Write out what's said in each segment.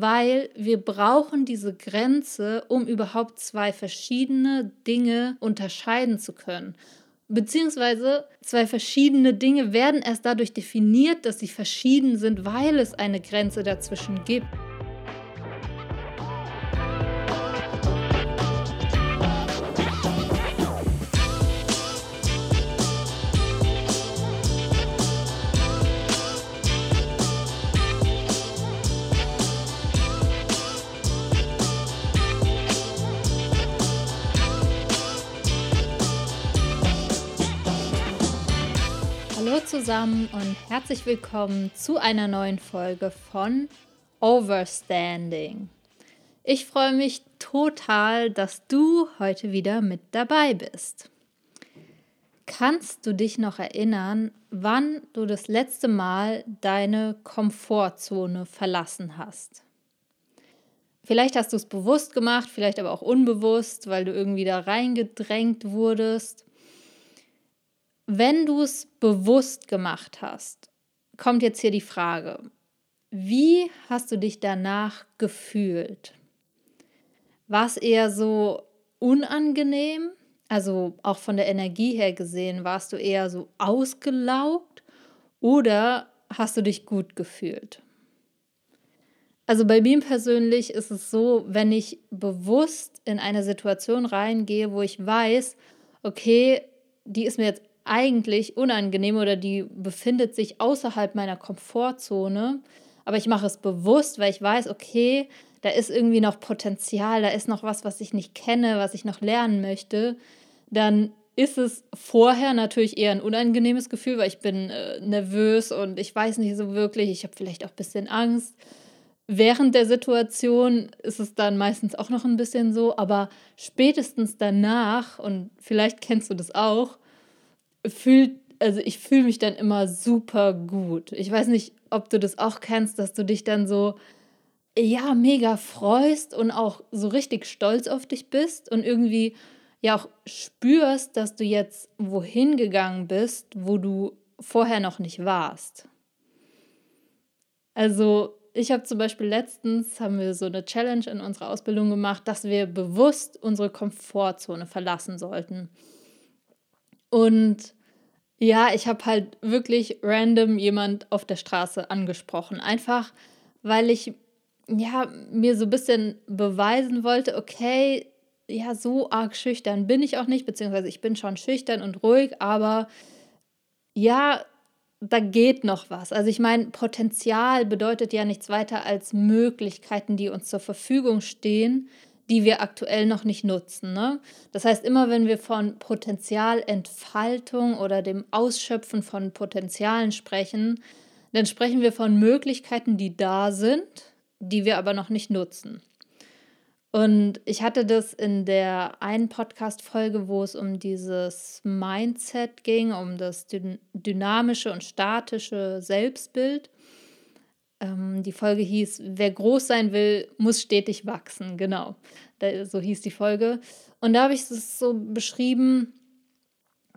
weil wir brauchen diese Grenze, um überhaupt zwei verschiedene Dinge unterscheiden zu können. Beziehungsweise zwei verschiedene Dinge werden erst dadurch definiert, dass sie verschieden sind, weil es eine Grenze dazwischen gibt. Zusammen und herzlich willkommen zu einer neuen Folge von Overstanding. Ich freue mich total, dass du heute wieder mit dabei bist. Kannst du dich noch erinnern, wann du das letzte Mal deine Komfortzone verlassen hast? Vielleicht hast du es bewusst gemacht, vielleicht aber auch unbewusst, weil du irgendwie da reingedrängt wurdest. Wenn du es bewusst gemacht hast, kommt jetzt hier die Frage, wie hast du dich danach gefühlt? War es eher so unangenehm? Also auch von der Energie her gesehen, warst du eher so ausgelaugt oder hast du dich gut gefühlt? Also bei mir persönlich ist es so, wenn ich bewusst in eine Situation reingehe, wo ich weiß, okay, die ist mir jetzt eigentlich unangenehm oder die befindet sich außerhalb meiner Komfortzone, aber ich mache es bewusst, weil ich weiß, okay, da ist irgendwie noch Potenzial, da ist noch was, was ich nicht kenne, was ich noch lernen möchte, dann ist es vorher natürlich eher ein unangenehmes Gefühl, weil ich bin äh, nervös und ich weiß nicht so wirklich, ich habe vielleicht auch ein bisschen Angst. Während der Situation ist es dann meistens auch noch ein bisschen so, aber spätestens danach, und vielleicht kennst du das auch, fühlt, also ich fühle mich dann immer super gut. Ich weiß nicht, ob du das auch kennst, dass du dich dann so, ja, mega freust und auch so richtig stolz auf dich bist und irgendwie ja auch spürst, dass du jetzt wohin gegangen bist, wo du vorher noch nicht warst. Also ich habe zum Beispiel letztens, haben wir so eine Challenge in unserer Ausbildung gemacht, dass wir bewusst unsere Komfortzone verlassen sollten. Und ja, ich habe halt wirklich random jemand auf der Straße angesprochen. Einfach, weil ich ja, mir so ein bisschen beweisen wollte, okay, ja, so arg schüchtern bin ich auch nicht, beziehungsweise ich bin schon schüchtern und ruhig, aber ja, da geht noch was. Also ich meine, Potenzial bedeutet ja nichts weiter als Möglichkeiten, die uns zur Verfügung stehen, die wir aktuell noch nicht nutzen. Ne? Das heißt, immer wenn wir von Potenzialentfaltung oder dem Ausschöpfen von Potenzialen sprechen, dann sprechen wir von Möglichkeiten, die da sind, die wir aber noch nicht nutzen. Und ich hatte das in der einen Podcast-Folge, wo es um dieses Mindset ging, um das dynamische und statische Selbstbild. Ähm, die Folge hieß, wer groß sein will, muss stetig wachsen. Genau, da, so hieß die Folge. Und da habe ich es so beschrieben,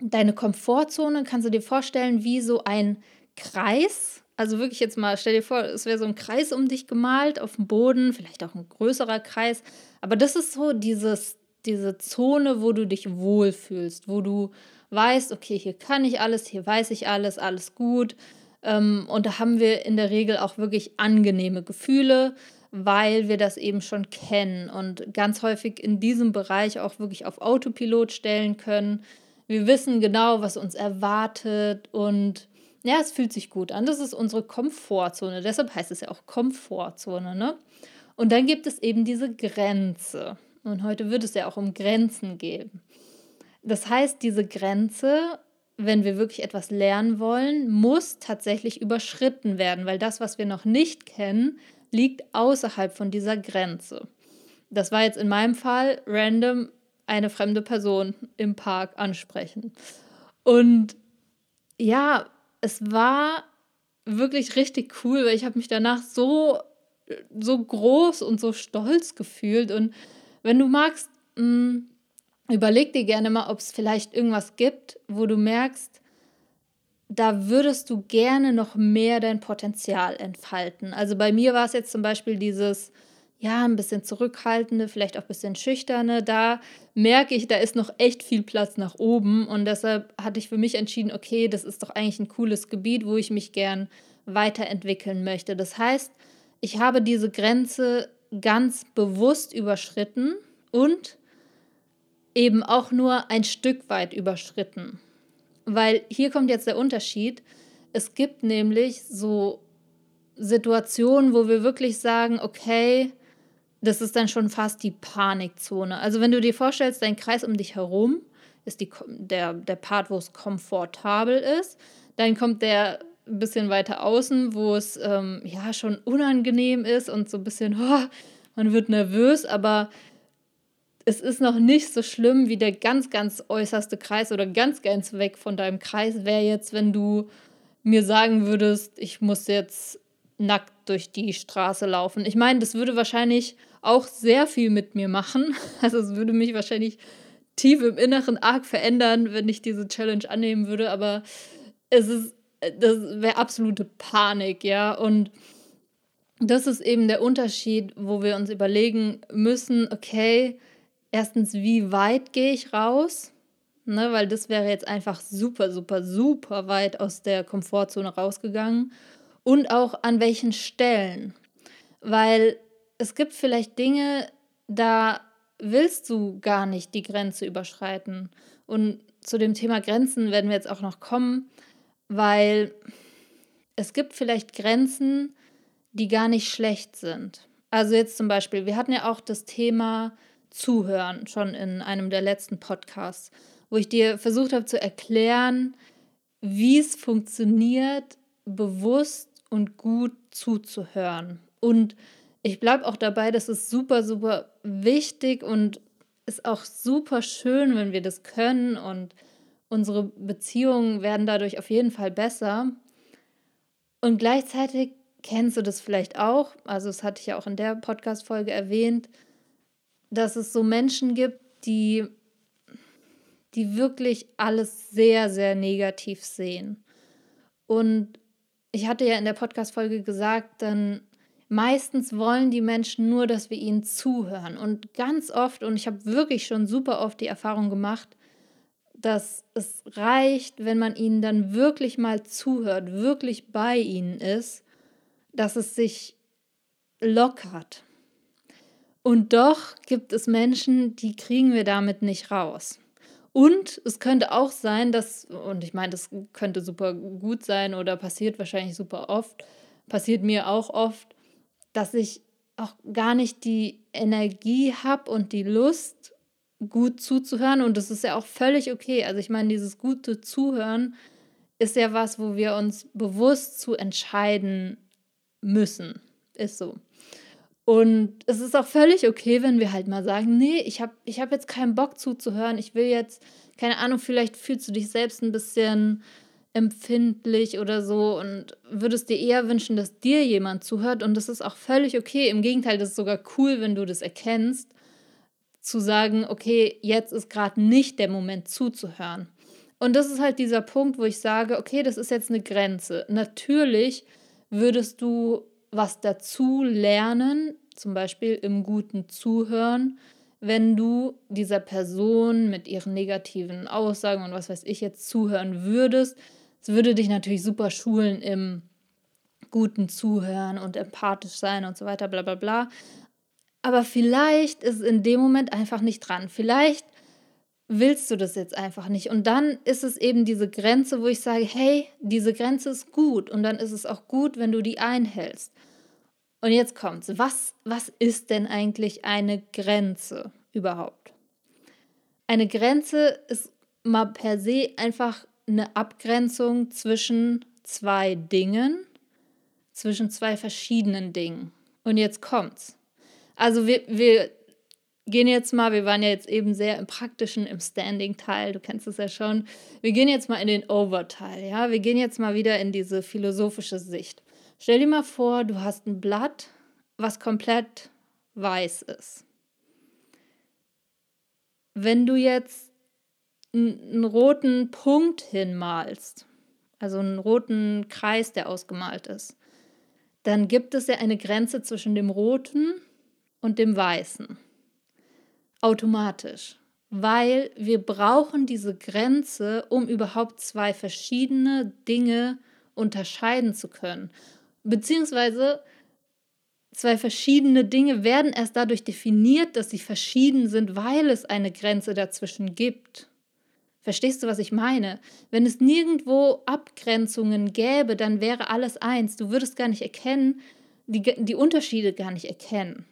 deine Komfortzone kannst du dir vorstellen wie so ein Kreis. Also wirklich jetzt mal, stell dir vor, es wäre so ein Kreis um dich gemalt auf dem Boden, vielleicht auch ein größerer Kreis. Aber das ist so dieses, diese Zone, wo du dich wohlfühlst, wo du weißt, okay, hier kann ich alles, hier weiß ich alles, alles gut. Ähm, und da haben wir in der Regel auch wirklich angenehme Gefühle, weil wir das eben schon kennen und ganz häufig in diesem Bereich auch wirklich auf Autopilot stellen können. Wir wissen genau, was uns erwartet und ja, es fühlt sich gut an. Das ist unsere Komfortzone. Deshalb heißt es ja auch Komfortzone. Ne? Und dann gibt es eben diese Grenze. Und heute wird es ja auch um Grenzen gehen. Das heißt, diese Grenze wenn wir wirklich etwas lernen wollen, muss tatsächlich überschritten werden, weil das, was wir noch nicht kennen, liegt außerhalb von dieser Grenze. Das war jetzt in meinem Fall random eine fremde Person im Park ansprechen. Und ja, es war wirklich richtig cool, weil ich habe mich danach so so groß und so stolz gefühlt und wenn du magst, mh, mm, Überleg dir gerne mal, ob es vielleicht irgendwas gibt, wo du merkst, da würdest du gerne noch mehr dein Potenzial entfalten. Also bei mir war es jetzt zum Beispiel dieses, ja, ein bisschen zurückhaltende, vielleicht auch ein bisschen schüchterne. Da merke ich, da ist noch echt viel Platz nach oben. Und deshalb hatte ich für mich entschieden, okay, das ist doch eigentlich ein cooles Gebiet, wo ich mich gern weiterentwickeln möchte. Das heißt, ich habe diese Grenze ganz bewusst überschritten und eben auch nur ein Stück weit überschritten. Weil hier kommt jetzt der Unterschied. Es gibt nämlich so Situationen, wo wir wirklich sagen, okay, das ist dann schon fast die Panikzone. Also wenn du dir vorstellst, dein Kreis um dich herum ist die, der, der Part, wo es komfortabel ist. Dann kommt der ein bisschen weiter außen, wo es ähm, ja schon unangenehm ist und so ein bisschen, oh, man wird nervös, aber es ist noch nicht so schlimm wie der ganz, ganz äußerste Kreis oder ganz, ganz weg von deinem Kreis wäre jetzt, wenn du mir sagen würdest, ich muss jetzt nackt durch die Straße laufen. Ich meine, das würde wahrscheinlich auch sehr viel mit mir machen. Also es würde mich wahrscheinlich tief im Inneren arg verändern, wenn ich diese Challenge annehmen würde, aber es ist, das wäre absolute Panik, ja. Und das ist eben der Unterschied, wo wir uns überlegen müssen, okay, erstens, wie weit gehe ich raus? Ne, weil das wäre jetzt einfach super, super, super weit aus der Komfortzone rausgegangen. Und auch an welchen Stellen. Weil es gibt vielleicht Dinge, da willst du gar nicht die Grenze überschreiten. Und zu dem Thema Grenzen werden wir jetzt auch noch kommen, weil es gibt vielleicht Grenzen, die gar nicht schlecht sind. Also jetzt zum Beispiel, wir hatten ja auch das Thema Zuhören schon in einem der letzten Podcasts, wo ich dir versucht habe zu erklären, wie es funktioniert, bewusst und gut zuzuhören. Und ich bleibe auch dabei, das ist super, super wichtig und ist auch super schön, wenn wir das können und unsere Beziehungen werden dadurch auf jeden Fall besser. Und gleichzeitig kennst du das vielleicht auch, also das hatte ich ja auch in der Podcast-Folge erwähnt, dass es so Menschen gibt, die, die wirklich alles sehr, sehr negativ sehen. Und ich hatte ja in der Podcast-Folge gesagt, dann meistens wollen die Menschen nur, dass wir ihnen zuhören. Und ganz oft, und ich habe wirklich schon super oft die Erfahrung gemacht, dass es reicht, wenn man ihnen dann wirklich mal zuhört, wirklich bei ihnen ist, dass es sich lockert. Und doch gibt es Menschen, die kriegen wir damit nicht raus. Und es könnte auch sein, dass, und ich meine, das könnte super gut sein oder passiert wahrscheinlich super oft, passiert mir auch oft, dass ich auch gar nicht die Energie habe und die Lust, gut zuzuhören. Und das ist ja auch völlig okay. Also ich meine, dieses gute Zuhören ist ja was, wo wir uns bewusst zu entscheiden müssen. Ist so. Und es ist auch völlig okay, wenn wir halt mal sagen, nee, ich habe ich hab jetzt keinen Bock zuzuhören. Ich will jetzt, keine Ahnung, vielleicht fühlst du dich selbst ein bisschen empfindlich oder so und würdest dir eher wünschen, dass dir jemand zuhört. Und das ist auch völlig okay. Im Gegenteil, das ist sogar cool, wenn du das erkennst, zu sagen, okay, jetzt ist gerade nicht der Moment zuzuhören. Und das ist halt dieser Punkt, wo ich sage, okay, das ist jetzt eine Grenze. Natürlich würdest du was dazu lernen, zum Beispiel im guten Zuhören, wenn du dieser Person mit ihren negativen Aussagen und was weiß ich jetzt zuhören würdest. Es würde dich natürlich super schulen im guten Zuhören und empathisch sein und so weiter, bla bla bla. Aber vielleicht ist es in dem Moment einfach nicht dran. Vielleicht willst du das jetzt einfach nicht. Und dann ist es eben diese Grenze, wo ich sage, hey, diese Grenze ist gut. Und dann ist es auch gut, wenn du die einhältst. Und jetzt kommt's. Was, was ist denn eigentlich eine Grenze überhaupt? Eine Grenze ist mal per se einfach eine Abgrenzung zwischen zwei Dingen, zwischen zwei verschiedenen Dingen. Und jetzt kommt's. Also wir, wir gehen jetzt mal, wir waren ja jetzt eben sehr im praktischen, im Standing-Teil, du kennst es ja schon. Wir gehen jetzt mal in den Over-Teil, ja. Wir gehen jetzt mal wieder in diese philosophische Sicht. Stell dir mal vor, du hast ein Blatt, was komplett weiß ist. Wenn du jetzt einen roten Punkt hinmalst, also einen roten Kreis, der ausgemalt ist, dann gibt es ja eine Grenze zwischen dem roten und dem weißen. Automatisch. Weil wir brauchen diese Grenze, um überhaupt zwei verschiedene Dinge unterscheiden zu können. Beziehungsweise zwei verschiedene Dinge werden erst dadurch definiert, dass sie verschieden sind, weil es eine Grenze dazwischen gibt. Verstehst du, was ich meine? Wenn es nirgendwo Abgrenzungen gäbe, dann wäre alles eins. Du würdest gar nicht erkennen, die, die Unterschiede gar nicht erkennen.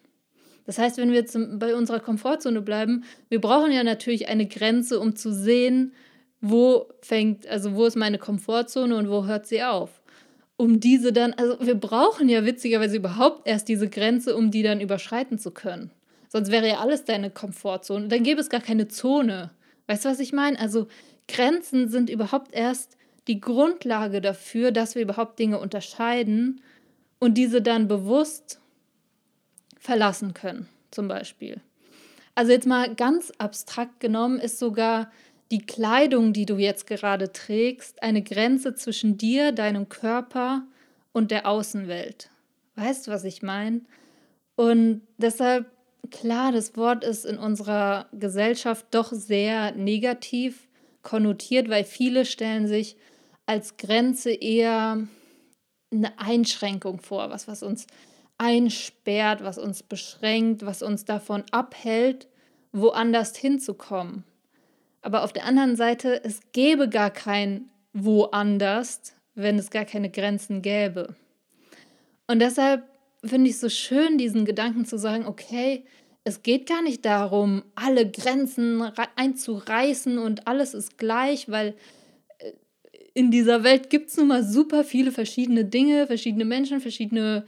Das heißt, wenn wir jetzt bei unserer Komfortzone bleiben, wir brauchen ja natürlich eine Grenze, um zu sehen, wo fängt, also wo ist meine Komfortzone und wo hört sie auf. Um diese dann, also wir brauchen ja witzigerweise überhaupt erst diese Grenze, um die dann überschreiten zu können. Sonst wäre ja alles deine Komfortzone. Dann gäbe es gar keine Zone. Weißt du, was ich meine? Also Grenzen sind überhaupt erst die Grundlage dafür, dass wir überhaupt Dinge unterscheiden und diese dann bewusst verlassen können, zum Beispiel. Also jetzt mal ganz abstrakt genommen ist sogar die Kleidung, die du jetzt gerade trägst, eine Grenze zwischen dir, deinem Körper und der Außenwelt. Weißt du, was ich meine? Und deshalb klar, das Wort ist in unserer Gesellschaft doch sehr negativ konnotiert, weil viele stellen sich als Grenze eher eine Einschränkung vor, was, was uns einsperrt, was uns beschränkt, was uns davon abhält, woanders hinzukommen. Aber auf der anderen Seite, es gäbe gar kein woanders, wenn es gar keine Grenzen gäbe. Und deshalb finde ich es so schön, diesen Gedanken zu sagen, okay, es geht gar nicht darum, alle Grenzen einzureißen und alles ist gleich, weil äh, in dieser Welt gibt es nun mal super viele verschiedene Dinge, verschiedene Menschen, verschiedene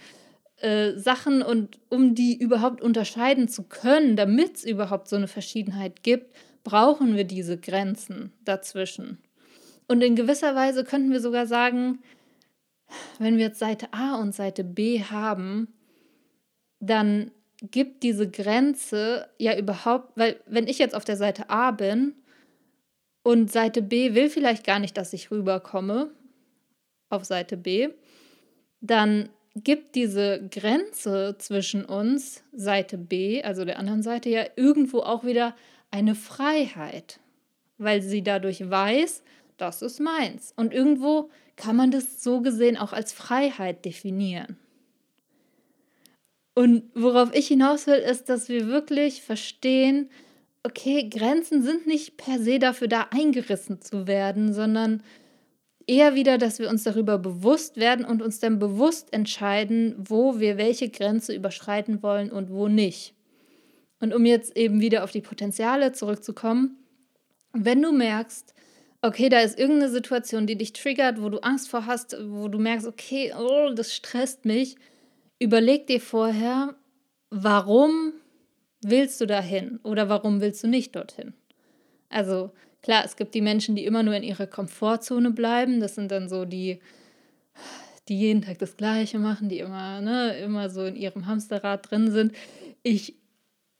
äh, Sachen und um die überhaupt unterscheiden zu können, damit es überhaupt so eine Verschiedenheit gibt, brauchen wir diese Grenzen dazwischen. Und in gewisser Weise könnten wir sogar sagen, wenn wir jetzt Seite A und Seite B haben, dann gibt diese Grenze ja überhaupt, weil wenn ich jetzt auf der Seite A bin und Seite B will vielleicht gar nicht, dass ich rüberkomme auf Seite B, dann gibt diese Grenze zwischen uns, Seite B, also der anderen Seite, ja irgendwo auch wieder eine Freiheit, weil sie dadurch weiß, das ist meins. Und irgendwo kann man das so gesehen auch als Freiheit definieren. Und worauf ich hinaus will, ist, dass wir wirklich verstehen, okay, Grenzen sind nicht per se dafür da, eingerissen zu werden, sondern eher wieder, dass wir uns darüber bewusst werden und uns dann bewusst entscheiden, wo wir welche Grenze überschreiten wollen und wo nicht. Und um jetzt eben wieder auf die Potenziale zurückzukommen, wenn du merkst, okay, da ist irgendeine Situation, die dich triggert, wo du Angst vor hast, wo du merkst, okay, oh, das stresst mich, überleg dir vorher, warum willst du dahin oder warum willst du nicht dorthin? Also klar, es gibt die Menschen, die immer nur in ihrer Komfortzone bleiben. Das sind dann so die, die jeden Tag das Gleiche machen, die immer, ne, immer so in ihrem Hamsterrad drin sind. Ich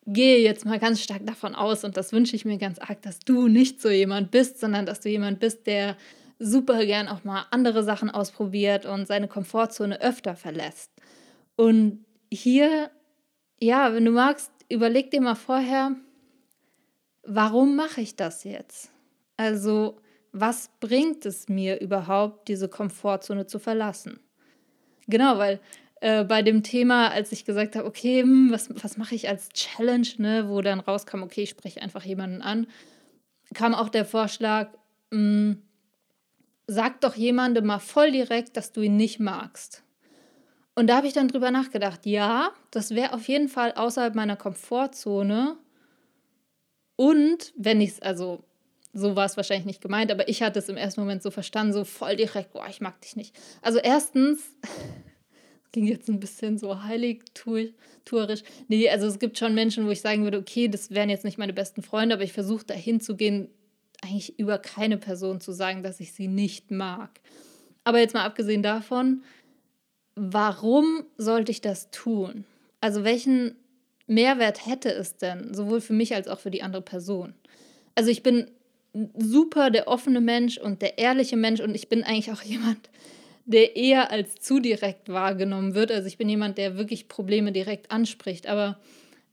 gehe jetzt mal ganz stark davon aus und das wünsche ich mir ganz arg, dass du nicht so jemand bist, sondern dass du jemand bist, der super gern auch mal andere Sachen ausprobiert und seine Komfortzone öfter verlässt. Und hier, ja, wenn du magst, überleg dir mal vorher, warum mache ich das jetzt? Also, was bringt es mir überhaupt, diese Komfortzone zu verlassen? Genau, weil äh, bei dem Thema, als ich gesagt habe, okay, hm, was, was mache ich als Challenge, ne, wo dann rauskam, okay, ich spreche einfach jemanden an, kam auch der Vorschlag, hm, sag doch jemandem mal voll direkt, dass du ihn nicht magst. Und da habe ich dann drüber nachgedacht, ja, das wäre auf jeden Fall außerhalb meiner Komfortzone. Und wenn ich es, also so war es wahrscheinlich nicht gemeint, aber ich hatte es im ersten Moment so verstanden, so voll direkt, boah, ich mag dich nicht. Also erstens, ging jetzt ein bisschen so heiligtuerisch. Nee, also es gibt schon Menschen, wo ich sagen würde, okay, das wären jetzt nicht meine besten Freunde, aber ich versuche dahin zu gehen, eigentlich über keine Person zu sagen, dass ich sie nicht mag. Aber jetzt mal abgesehen davon, warum sollte ich das tun? Also welchen Mehrwert hätte es denn, sowohl für mich als auch für die andere Person? Also ich bin super der offene Mensch und der ehrliche Mensch und ich bin eigentlich auch jemand, der eher als zu direkt wahrgenommen wird. Also ich bin jemand, der wirklich Probleme direkt anspricht. Aber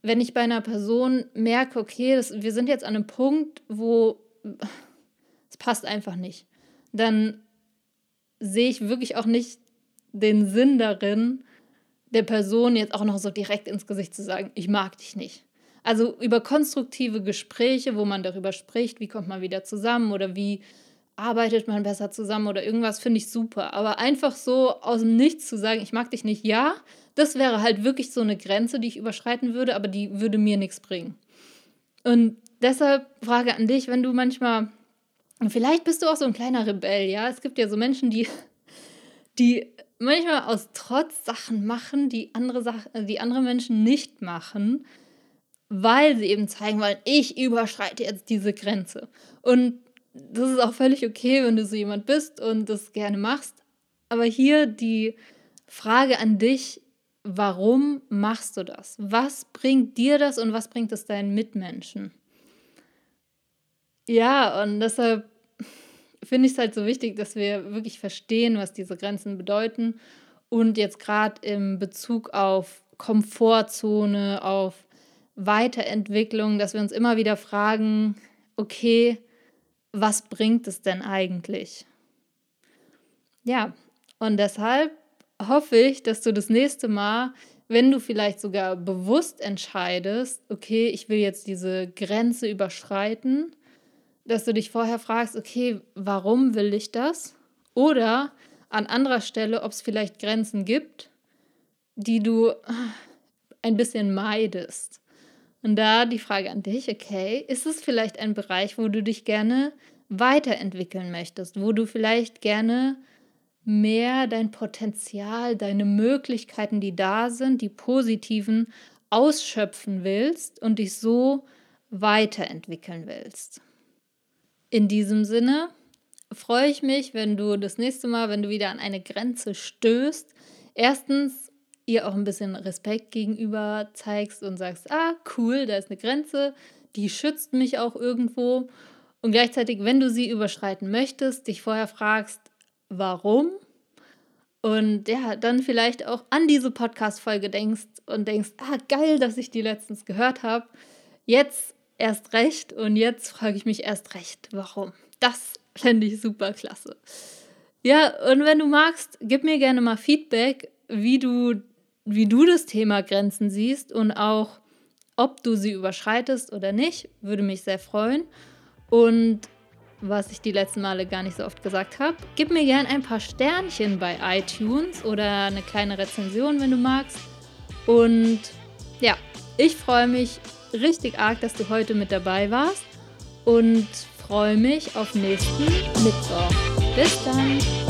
wenn ich bei einer Person merke, okay, das, wir sind jetzt an einem Punkt, wo es passt einfach nicht, dann sehe ich wirklich auch nicht den Sinn darin, der Person jetzt auch noch so direkt ins Gesicht zu sagen, ich mag dich nicht. Also über konstruktive Gespräche, wo man darüber spricht, wie kommt man wieder zusammen oder wie arbeitet man besser zusammen oder irgendwas, finde ich super. Aber einfach so aus dem Nichts zu sagen, ich mag dich nicht, ja, das wäre halt wirklich so eine Grenze, die ich überschreiten würde, aber die würde mir nichts bringen. Und deshalb Frage an dich, wenn du manchmal, vielleicht bist du auch so ein kleiner Rebell, ja, es gibt ja so Menschen, die, die manchmal aus Trotz Sachen machen, die andere, Sachen, die andere Menschen nicht machen weil sie eben zeigen wollen, ich überschreite jetzt diese Grenze. Und das ist auch völlig okay, wenn du so jemand bist und das gerne machst. Aber hier die Frage an dich, warum machst du das? Was bringt dir das und was bringt es deinen Mitmenschen? Ja, und deshalb finde ich es halt so wichtig, dass wir wirklich verstehen, was diese Grenzen bedeuten. Und jetzt gerade im Bezug auf Komfortzone, auf Weiterentwicklung, dass wir uns immer wieder fragen, okay, was bringt es denn eigentlich? Ja, und deshalb hoffe ich, dass du das nächste Mal, wenn du vielleicht sogar bewusst entscheidest, okay, ich will jetzt diese Grenze überschreiten, dass du dich vorher fragst, okay, warum will ich das? Oder an anderer Stelle, ob es vielleicht Grenzen gibt, die du ein bisschen meidest. Und da die Frage an dich, okay, ist es vielleicht ein Bereich, wo du dich gerne weiterentwickeln möchtest, wo du vielleicht gerne mehr dein Potenzial, deine Möglichkeiten, die da sind, die positiven, ausschöpfen willst und dich so weiterentwickeln willst. In diesem Sinne freue ich mich, wenn du das nächste Mal, wenn du wieder an eine Grenze stößt, erstens ihr auch ein bisschen Respekt gegenüber zeigst und sagst, ah, cool, da ist eine Grenze, die schützt mich auch irgendwo. Und gleichzeitig, wenn du sie überschreiten möchtest, dich vorher fragst, warum? Und ja, dann vielleicht auch an diese Podcast-Folge denkst und denkst, ah, geil, dass ich die letztens gehört habe. Jetzt erst recht und jetzt frage ich mich erst recht, warum. Das fände ich super klasse. Ja, und wenn du magst, gib mir gerne mal Feedback, wie du wie du das Thema Grenzen siehst und auch, ob du sie überschreitest oder nicht, würde mich sehr freuen. Und was ich die letzten Male gar nicht so oft gesagt habe, gib mir gerne ein paar Sternchen bei iTunes oder eine kleine Rezension, wenn du magst. Und ja, ich freue mich richtig arg, dass du heute mit dabei warst und freue mich auf nächsten Mittwoch. Bis dann!